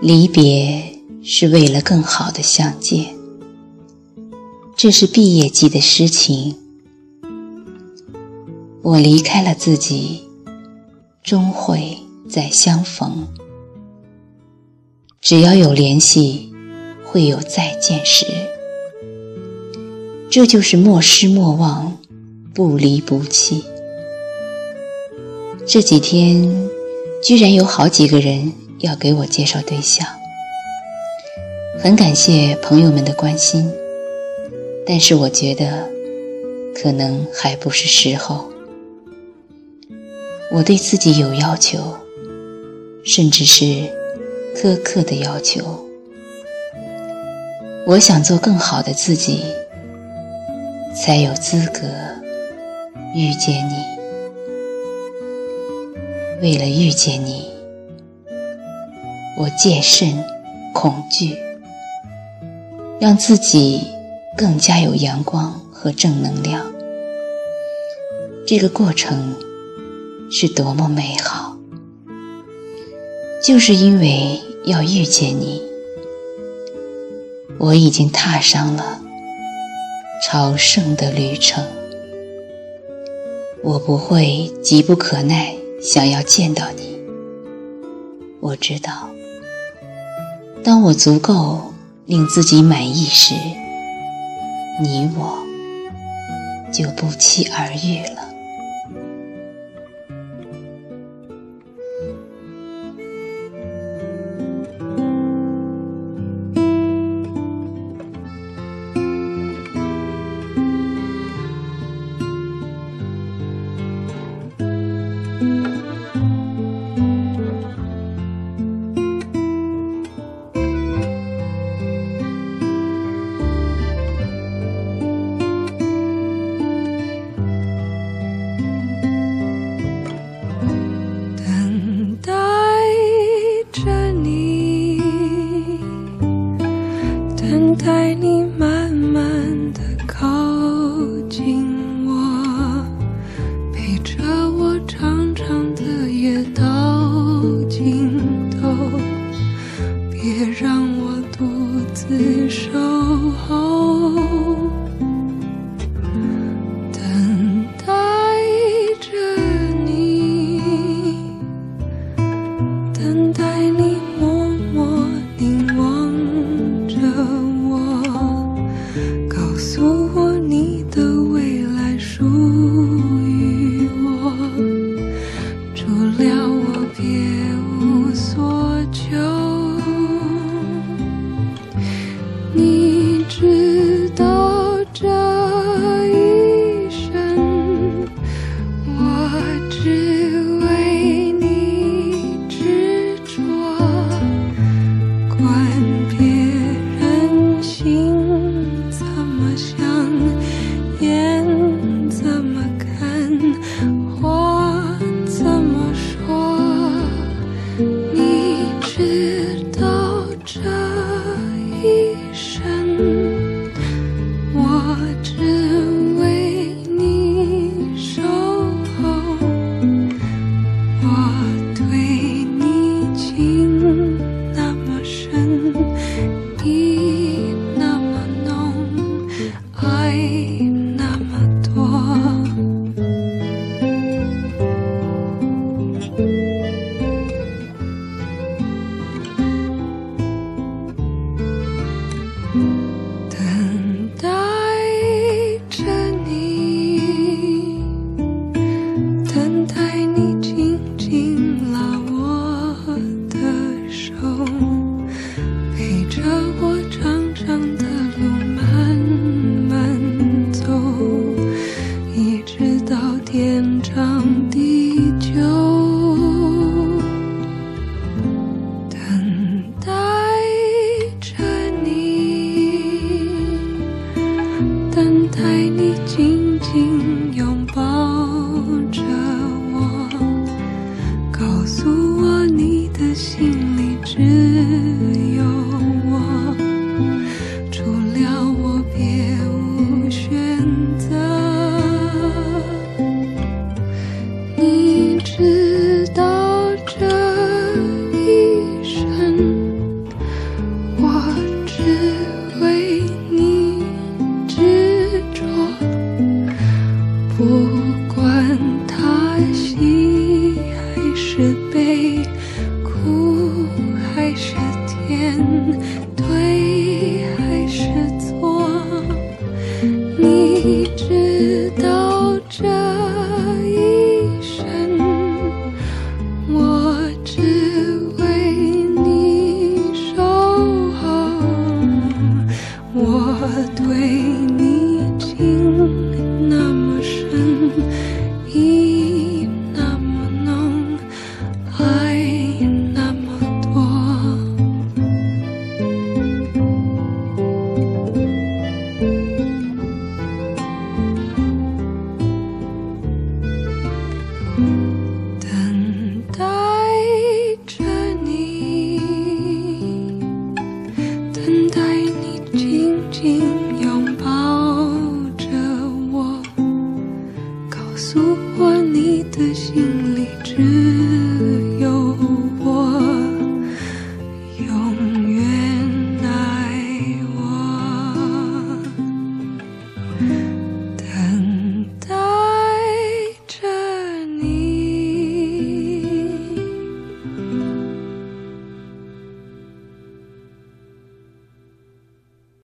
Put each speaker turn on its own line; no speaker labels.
离别是为了更好的相见，这是毕业季的诗情。我离开了自己，终会再相逢。只要有联系，会有再见时。这就是莫失莫忘，不离不弃。这几天，居然有好几个人要给我介绍对象，很感谢朋友们的关心，但是我觉得可能还不是时候。我对自己有要求，甚至是苛刻的要求。我想做更好的自己，才有资格遇见你。为了遇见你，我戒慎恐惧，让自己更加有阳光和正能量。这个过程是多么美好！就是因为要遇见你，我已经踏上了朝圣的旅程。我不会急不可耐。想要见到你，我知道，当我足够令自己满意时，你我就不期而遇了。
带你紧紧拥抱着我告诉我你的心里只 Oh. 如果你的心里只有